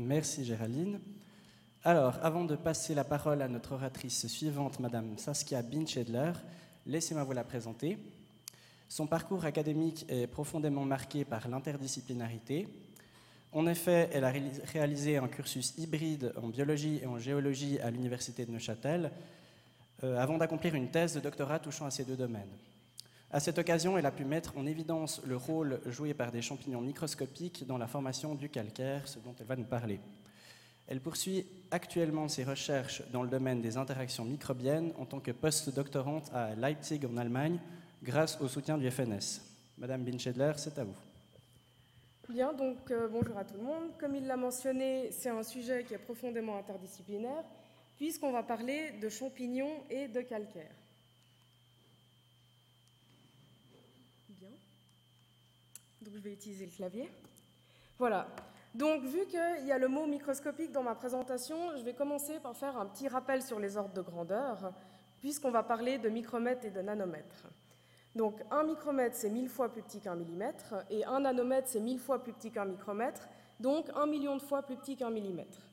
Merci Géraldine. Alors, avant de passer la parole à notre oratrice suivante, Madame Saskia Binchedler, laissez-moi vous la présenter. Son parcours académique est profondément marqué par l'interdisciplinarité. En effet, elle a réalisé un cursus hybride en biologie et en géologie à l'Université de Neuchâtel, euh, avant d'accomplir une thèse de doctorat touchant à ces deux domaines. À cette occasion, elle a pu mettre en évidence le rôle joué par des champignons microscopiques dans la formation du calcaire, ce dont elle va nous parler. Elle poursuit actuellement ses recherches dans le domaine des interactions microbiennes en tant que post-doctorante à Leipzig en Allemagne, grâce au soutien du FNS. Madame Binchedler, c'est à vous. Bien, donc euh, bonjour à tout le monde. Comme il l'a mentionné, c'est un sujet qui est profondément interdisciplinaire, puisqu'on va parler de champignons et de calcaire. Bien. Je vais utiliser le clavier. Voilà. Donc, vu qu'il y a le mot microscopique dans ma présentation, je vais commencer par faire un petit rappel sur les ordres de grandeur, puisqu'on va parler de micromètres et de nanomètres. Donc, un micromètre, c'est 1000 fois plus petit qu'un millimètre, et un nanomètre, c'est 1000 fois plus petit qu'un micromètre, donc un million de fois plus petit qu'un millimètre.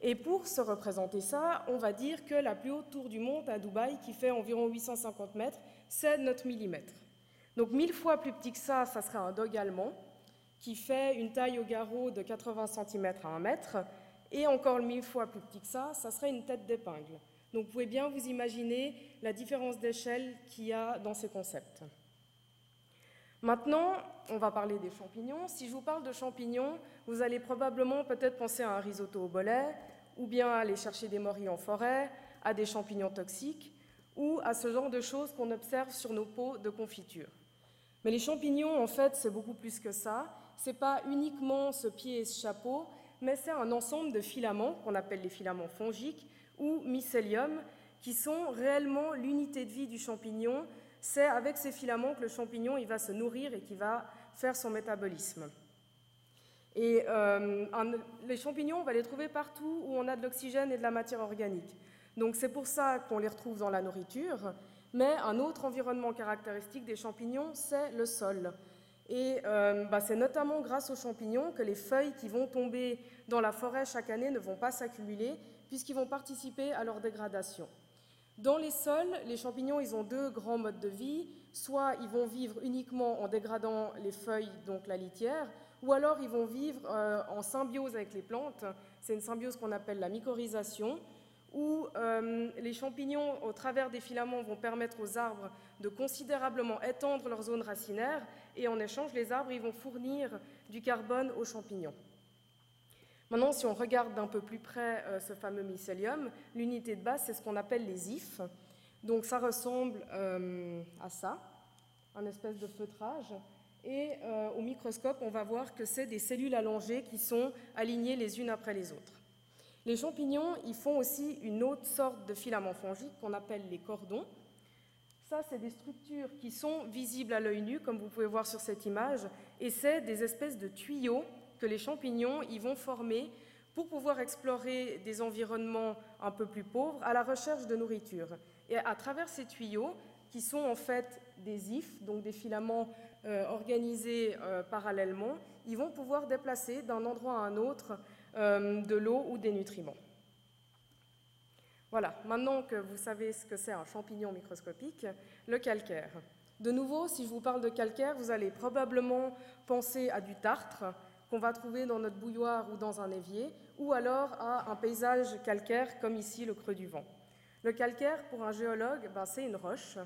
Et pour se représenter ça, on va dire que la plus haute tour du monde à Dubaï, qui fait environ 850 mètres, c'est notre millimètre. Donc 1000 fois plus petit que ça, ça serait un dog allemand qui fait une taille au garrot de 80 cm à 1 mètre, et encore mille fois plus petit que ça, ça serait une tête d'épingle. Donc vous pouvez bien vous imaginer la différence d'échelle qu'il y a dans ces concepts. Maintenant, on va parler des champignons. Si je vous parle de champignons, vous allez probablement peut-être penser à un risotto au bolet, ou bien à aller chercher des morilles en forêt, à des champignons toxiques, ou à ce genre de choses qu'on observe sur nos pots de confiture. Mais les champignons, en fait, c'est beaucoup plus que ça ce n'est pas uniquement ce pied et ce chapeau, mais c'est un ensemble de filaments qu'on appelle les filaments fongiques ou mycélium, qui sont réellement l'unité de vie du champignon. C'est avec ces filaments que le champignon il va se nourrir et qui va faire son métabolisme. Et euh, les champignons, on va les trouver partout où on a de l'oxygène et de la matière organique. Donc c'est pour ça qu'on les retrouve dans la nourriture. Mais un autre environnement caractéristique des champignons, c'est le sol. Et euh, bah, c'est notamment grâce aux champignons que les feuilles qui vont tomber dans la forêt chaque année ne vont pas s'accumuler, puisqu'ils vont participer à leur dégradation. Dans les sols, les champignons, ils ont deux grands modes de vie. Soit ils vont vivre uniquement en dégradant les feuilles, donc la litière, ou alors ils vont vivre euh, en symbiose avec les plantes. C'est une symbiose qu'on appelle la mycorhisation où euh, les champignons, au travers des filaments, vont permettre aux arbres de considérablement étendre leur zone racinaire, et en échange, les arbres vont fournir du carbone aux champignons. Maintenant, si on regarde d'un peu plus près euh, ce fameux mycélium, l'unité de base, c'est ce qu'on appelle les ifs. Donc ça ressemble euh, à ça, un espèce de feutrage. Et au microscope, on va voir que c'est des cellules allongées qui sont alignées les unes après les autres. Les champignons, ils font aussi une autre sorte de filaments fongiques qu'on appelle les cordons. Ça, c'est des structures qui sont visibles à l'œil nu, comme vous pouvez voir sur cette image, et c'est des espèces de tuyaux que les champignons y vont former pour pouvoir explorer des environnements un peu plus pauvres à la recherche de nourriture. Et à travers ces tuyaux, qui sont en fait des ifs, donc des filaments euh, organisés euh, parallèlement, ils vont pouvoir déplacer d'un endroit à un autre de l'eau ou des nutriments. Voilà, maintenant que vous savez ce que c'est un champignon microscopique, le calcaire. De nouveau, si je vous parle de calcaire, vous allez probablement penser à du tartre qu'on va trouver dans notre bouilloire ou dans un évier, ou alors à un paysage calcaire comme ici le creux du vent. Le calcaire, pour un géologue, ben, c'est une roche,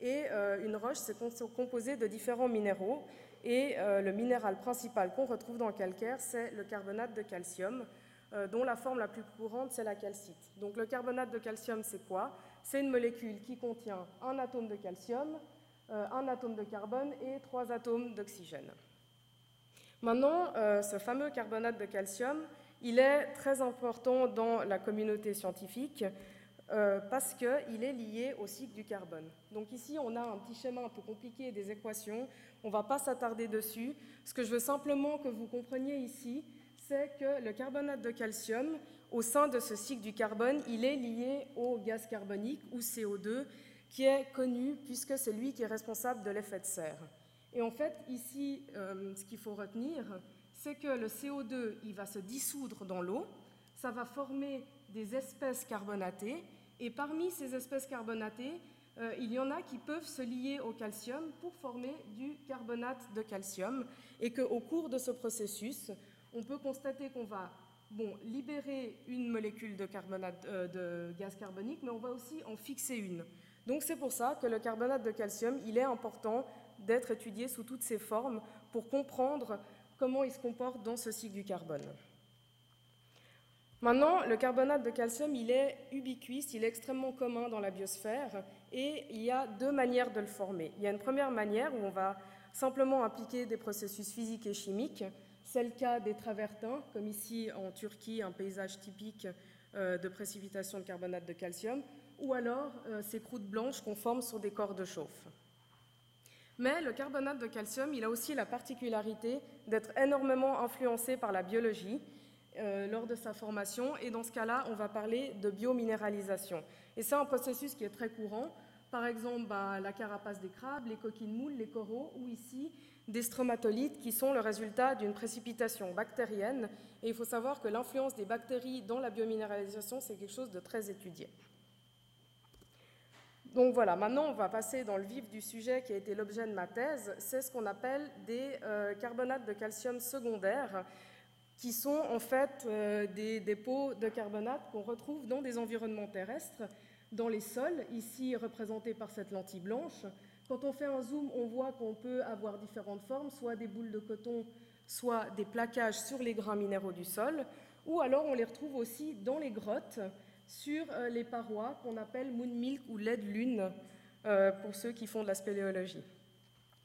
et euh, une roche, c'est composé de différents minéraux, et euh, le minéral principal qu'on retrouve dans le calcaire, c'est le carbonate de calcium, euh, dont la forme la plus courante, c'est la calcite. Donc le carbonate de calcium, c'est quoi? C'est une molécule qui contient un atome de calcium, euh, un atome de carbone et trois atomes d'oxygène. Maintenant, ce fameux carbonate de calcium, il est très important dans la communauté scientifique euh, parce qu'il est lié au cycle du carbone. Donc ici, on a un petit schéma un peu compliqué des équations. On ne va pas s'attarder dessus. Ce que je veux simplement que vous compreniez ici, c'est que le carbonate de calcium, au sein de ce cycle du carbone, il est lié au gaz carbonique, ou CO2, qui est connu puisque c'est lui qui est responsable de l'effet de serre. Et en fait, ici, euh, ce qu'il faut retenir, c'est que le CO2 il va se dissoudre dans l'eau, ça va former des espèces carbonatées, et parmi ces espèces carbonatées, euh, il y en a qui peuvent se lier au calcium pour former du carbonate de calcium, et qu'au cours de ce processus, on peut constater qu'on va libérer une molécule de, euh, de gaz carbonique, mais on va aussi en fixer une. Donc c'est pour ça que le carbonate de calcium, il est important d'être étudié sous toutes ses formes pour comprendre comment il se comporte dans ce cycle du carbone. Maintenant, le carbonate de calcium, il est ubiquiste, il est extrêmement commun dans la biosphère et il y a deux manières de le former. Il y a une première manière où on va simplement appliquer des processus physiques et chimiques. C'est le cas des travertins, comme ici en Turquie, un paysage typique euh, de précipitation de carbonate de calcium, ou alors euh, ces croûtes blanches qu'on forme sur des corps de chauffe. Mais le carbonate de calcium, il a aussi la particularité d'être énormément influencé par la biologie euh, lors de sa formation, et dans ce cas-là, on va parler de biominéralisation. Et c'est un processus qui est très courant. Par exemple, bah, la carapace des crabes, les coquines moules, les coraux, ou ici des stromatolites qui sont le résultat d'une précipitation bactérienne. Et il faut savoir que l'influence des bactéries dans la biominéralisation, c'est quelque chose de très étudié. Donc voilà, maintenant on va passer dans le vif du sujet qui a été l'objet de ma thèse, c'est ce qu'on appelle des euh, carbonates de calcium secondaires, qui sont en fait euh, des dépôts de carbonate qu'on retrouve dans des environnements terrestres, dans les sols, ici représentés par cette lentille blanche. Quand on fait un zoom, on voit qu'on peut avoir différentes formes, soit des boules de coton, soit des plaquages sur les grains minéraux du sol, ou alors on les retrouve aussi dans les grottes, sur euh, les parois qu'on appelle moon milk ou lait de lune euh, pour ceux qui font de la spéléologie.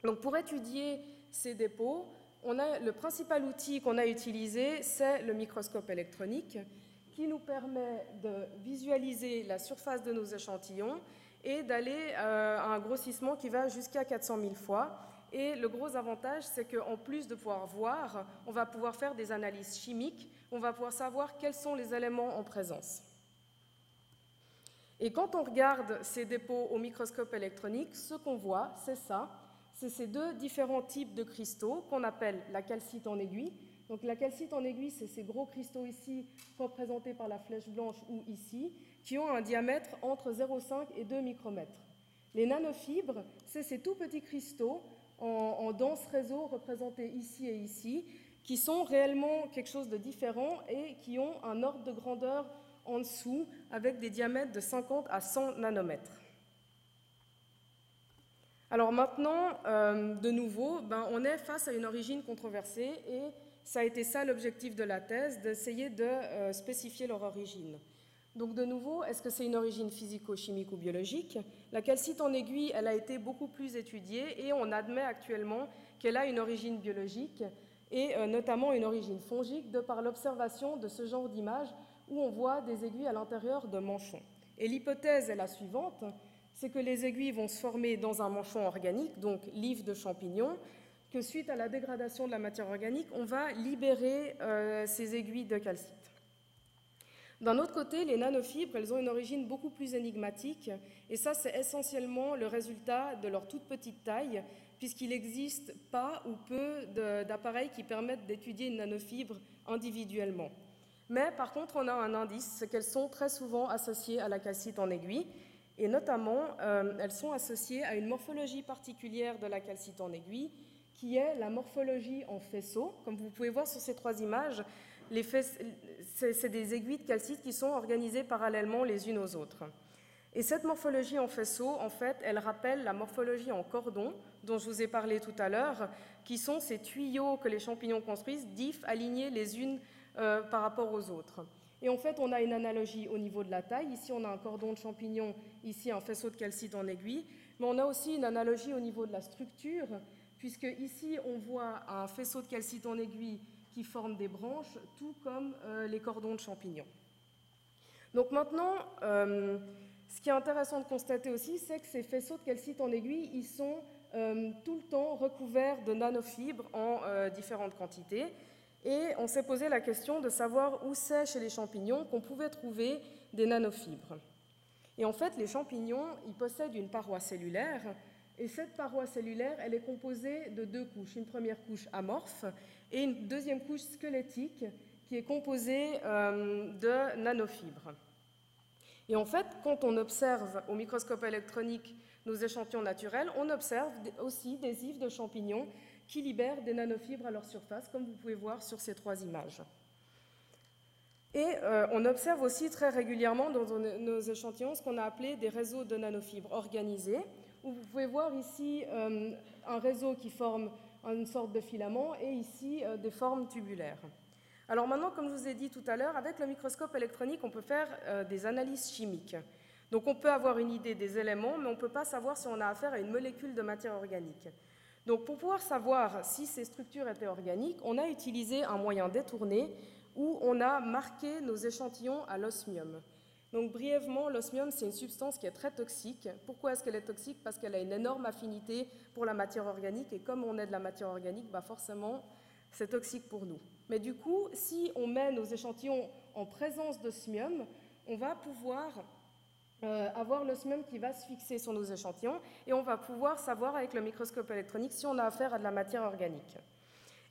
Donc pour étudier ces dépôts, le principal outil qu'on a utilisé, c'est le microscope électronique qui nous permet de visualiser la surface de nos échantillons et d'aller euh, à un grossissement qui va jusqu'à 400 000 fois. Et le gros avantage, c'est qu'en plus de pouvoir voir, on va pouvoir faire des analyses chimiques, on va pouvoir savoir quels sont les éléments en présence. Et quand on regarde ces dépôts au microscope électronique, ce qu'on voit, c'est ça, c'est ces deux différents types de cristaux qu'on appelle la calcite en aiguille. Donc la calcite en aiguille, c'est ces gros cristaux ici, représentés par la flèche blanche ou ici, qui ont un diamètre entre 0,5 et 2 micromètres. Les nanofibres, c'est ces tout petits cristaux en, en dense réseau représentés ici et ici, qui sont réellement quelque chose de différent et qui ont un ordre de grandeur en dessous avec des diamètres de 50 à 100 nanomètres. Alors maintenant, euh, de nouveau, ben, on est face à une origine controversée et ça a été ça l'objectif de la thèse, d'essayer de euh, spécifier leur origine. Donc de nouveau, est-ce que c'est une origine physico-chimique ou biologique? La calcite en aiguille, elle a été beaucoup plus étudiée et on admet actuellement qu'elle a une origine biologique et euh, notamment une origine fongique de par l'observation de ce genre d'images où on voit des aiguilles à l'intérieur de manchons. Et l'hypothèse est la suivante, c'est que les aiguilles vont se former dans un manchon organique, donc livre de champignons, que suite à la dégradation de la matière organique, on va libérer euh, ces aiguilles de calcite. D'un autre côté, les nanofibres, elles ont une origine beaucoup plus énigmatique, et ça, c'est essentiellement le résultat de leur toute petite taille, puisqu'il n'existe pas ou peu d'appareils qui permettent d'étudier une nanofibre individuellement. Mais par contre, on a un indice, c'est qu'elles sont très souvent associées à la calcite en aiguille, et notamment, euh, elles sont associées à une morphologie particulière de la calcite en aiguille, qui est la morphologie en faisceau. Comme vous pouvez voir sur ces trois images, c'est des aiguilles de calcite qui sont organisées parallèlement les unes aux autres. Et cette morphologie en faisceau, en fait, elle rappelle la morphologie en cordon dont je vous ai parlé tout à l'heure, qui sont ces tuyaux que les champignons construisent, d'if alignés les unes euh, par rapport aux autres. Et en fait, on a une analogie au niveau de la taille. Ici, on a un cordon de champignon, ici un faisceau de calcite en aiguille. Mais on a aussi une analogie au niveau de la structure, puisque ici, on voit un faisceau de calcite en aiguille qui forme des branches, tout comme euh, les cordons de champignons. Donc maintenant, euh, ce qui est intéressant de constater aussi, c'est que ces faisceaux de calcite en aiguille, ils sont tout le temps recouverts de nanofibres en différentes quantités. Et on s'est posé la question de savoir où c'est chez les champignons qu'on pouvait trouver des nanofibres. Et en fait, les champignons, ils possèdent une paroi cellulaire Et cette paroi cellulaire, elle est composée de deux couches. Une première couche amorphe et une deuxième couche squelettique qui est composée euh, de nanofibres. Et en fait, quand on observe au microscope électronique nos échantillons naturels, on observe aussi des ifs de champignons qui libèrent des nanofibres à leur surface, comme vous pouvez voir sur ces trois images. Et euh, on observe aussi très régulièrement dans nos échantillons ce qu'on a appelé des réseaux de nanofibres organisés, où vous pouvez voir ici euh, un réseau qui forme une sorte de filament et ici euh, des formes tubulaires. Alors maintenant, comme je vous ai dit tout à l'heure, avec le microscope électronique, on peut faire des analyses chimiques. Donc on peut avoir une idée des éléments, mais on ne peut pas savoir si on a affaire à une molécule de matière organique. Donc pour pouvoir savoir si ces structures étaient organiques, on a utilisé un moyen détourné où on a marqué nos échantillons à l'osmium. Donc brièvement, l'osmium, c'est une substance qui est très toxique. Pourquoi est-ce qu'elle est toxique? Parce qu'elle a une énorme affinité pour la matière organique, et comme on est de la matière organique, bah forcément, c'est toxique pour nous. Mais du coup, si on met nos échantillons en présence d'osmium, on va pouvoir euh, avoir l'osmium qui va se fixer sur nos échantillons et on va pouvoir savoir avec le microscope électronique si on a affaire à de la matière organique.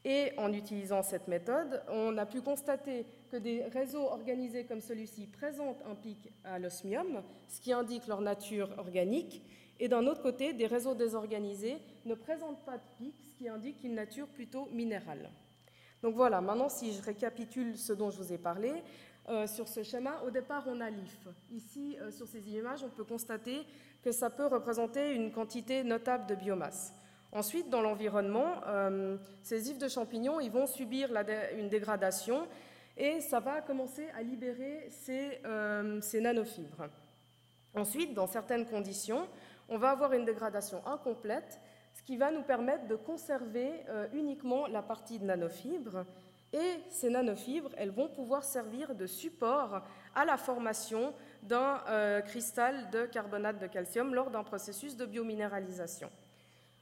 Et en utilisant cette méthode, on a pu constater que des réseaux organisés comme celui-ci présentent un pic à l'osmium, ce qui indique leur nature organique, et d'un autre côté, des réseaux désorganisés ne présentent pas de pic, ce qui indique une nature plutôt minérale. Donc voilà, maintenant si je récapitule ce dont je vous ai parlé, euh, sur ce schéma, au départ, on a l'IF. Ici, euh, sur ces images, on peut constater que ça peut représenter une quantité notable de biomasse. Ensuite, dans l'environnement, euh, ces ifs de champignons ils vont subir une dégradation et ça va commencer à libérer ces, ces, nanofibres. Ensuite, dans certaines conditions, on va avoir une dégradation incomplète, ce qui va nous permettre de conserver uniquement la partie de nanofibres et ces nanofibres, elles vont pouvoir servir de support à la formation d'un euh, cristal de carbonate de calcium lors d'un processus de biominéralisation.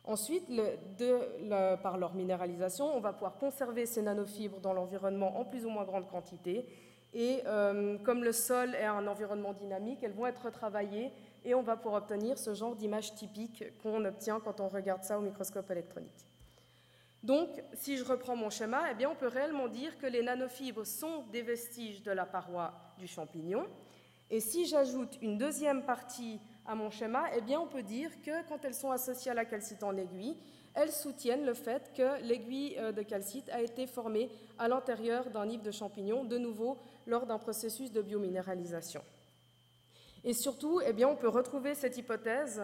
Ensuite, par leur minéralisation, on va pouvoir conserver ces nanofibres dans l'environnement en plus ou moins grande quantité. Et euh, comme le sol est un environnement dynamique, elles vont être retravaillées et on va pouvoir obtenir ce genre d'image typique qu'on obtient quand on regarde ça au microscope électronique. Donc, si je reprends mon schéma, eh bien, on peut réellement dire que les nanofibres sont des vestiges de la paroi du champignon. Et si j'ajoute une deuxième partie à mon schéma, eh bien, on peut dire que quand elles sont associées à la calcite en aiguille, elles soutiennent le fait que l'aiguille euh, de calcite a été formée à l'intérieur d'un nid de champignon, de nouveau lors d'un processus de biominéralisation. Et surtout, eh bien, on peut retrouver cette hypothèse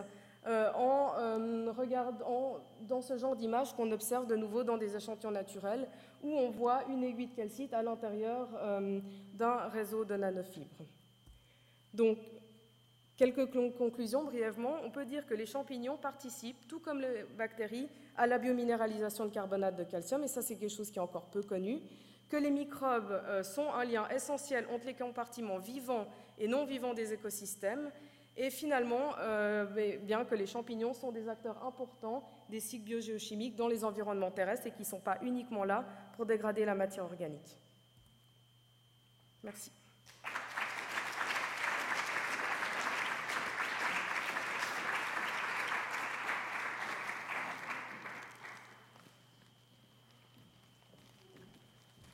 euh, en euh, regardant dans ce genre d'image qu'on observe de nouveau dans des échantillons naturels où on voit une aiguille de calcite à l'intérieur euh, d'un réseau de nanofibres. Donc, quelques conclusions brièvement. On peut dire que les champignons participent, tout comme les bactéries, à la biominéralisation de carbonate de calcium, et ça c'est quelque chose qui est encore peu connu, que les microbes sont un lien essentiel entre les compartiments vivants et non vivants des écosystèmes, et finalement, euh, bien que les champignons sont des acteurs importants des cycles biogéochimiques dans les environnements terrestres et qui ne sont pas uniquement là pour dégrader la matière organique. Merci.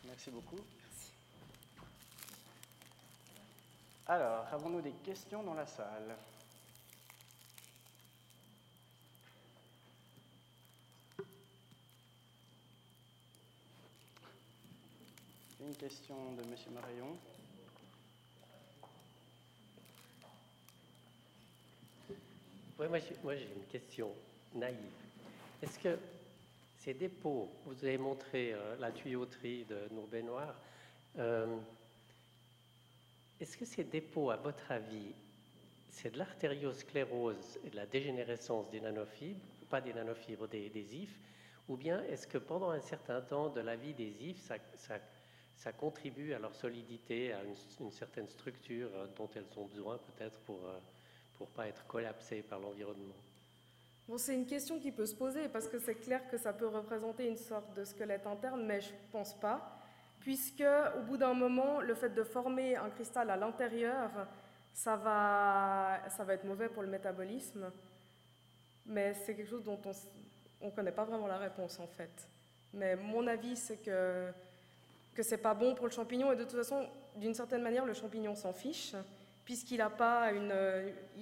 Merci beaucoup. Alors, avons-nous des questions dans la salle? Une question de M. Marayon. Oui, moi j'ai une question naïve. Est-ce que ces dépôts, vous avez montré euh, la tuyauterie de nos baignoires, euh, est-ce que ces dépôts, à votre avis, c'est de l'artériosclérose et de la dégénérescence des nanofibres, pas des nanofibres, des, ifs, ou bien est-ce que pendant un certain temps de la vie des ifs, ça, contribue à leur solidité, à une, certaine structure dont elles ont besoin peut-être pour ne euh, pas être collapsées par l'environnement? Bon, c'est une question qui peut se poser parce que c'est clair que ça peut représenter une sorte de squelette interne, mais je ne pense pas puisque au bout d'un moment, le fait de former un cristal à l'intérieur, ça va, ça va être mauvais pour le métabolisme. mais c'est quelque chose dont on ne connaît pas vraiment la réponse en fait. Mais mon avis, c'est que que c'est pas bon pour le champignon et de toute façon, d'une certaine manière, le champignon s'en fiche puisqu'il n'a pas, une,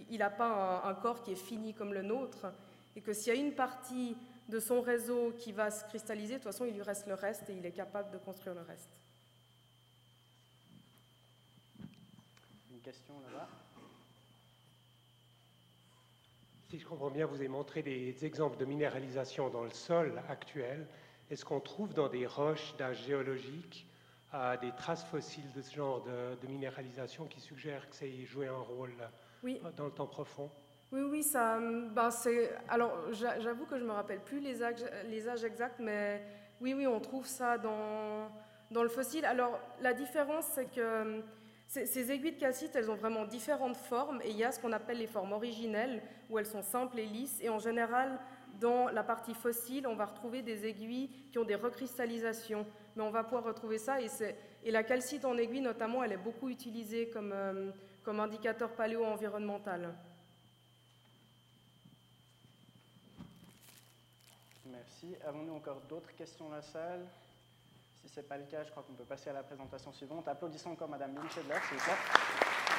il a pas un, corps qui est fini comme le nôtre et que s'il y a une partie de son réseau qui va se cristalliser, de toute façon, il lui reste le reste et il est capable de construire le reste. Une question là-bas? Si je comprends bien, vous avez montré des exemples de minéralisation dans le sol actuel. Est-ce qu'on trouve dans des roches d'âge géologique euh, des traces fossiles de ce genre de, minéralisation qui suggèrent que ça ait joué un rôle dans le temps profond? Oui, oui, ça, ben c'est. Alors, j'avoue que je me rappelle plus les âges, exacts, mais oui, oui, on trouve ça dans, dans le fossile. Alors, la différence, c'est que ces aiguilles de calcite, elles ont vraiment différentes formes et il y a ce qu'on appelle les formes originelles où elles sont simples et lisses et en général dans la partie fossile, on va retrouver des aiguilles qui ont des recristallisations, mais on va pouvoir retrouver ça et, la calcite en aiguille notamment, elle est beaucoup utilisée comme, euh, comme indicateur paléo-environnemental. Avons-nous encore d'autres questions dans la salle? Si ce n'est pas le cas, je crois qu'on peut passer à la présentation suivante. Applaudissons encore Madame Lynch s'il vous plaît.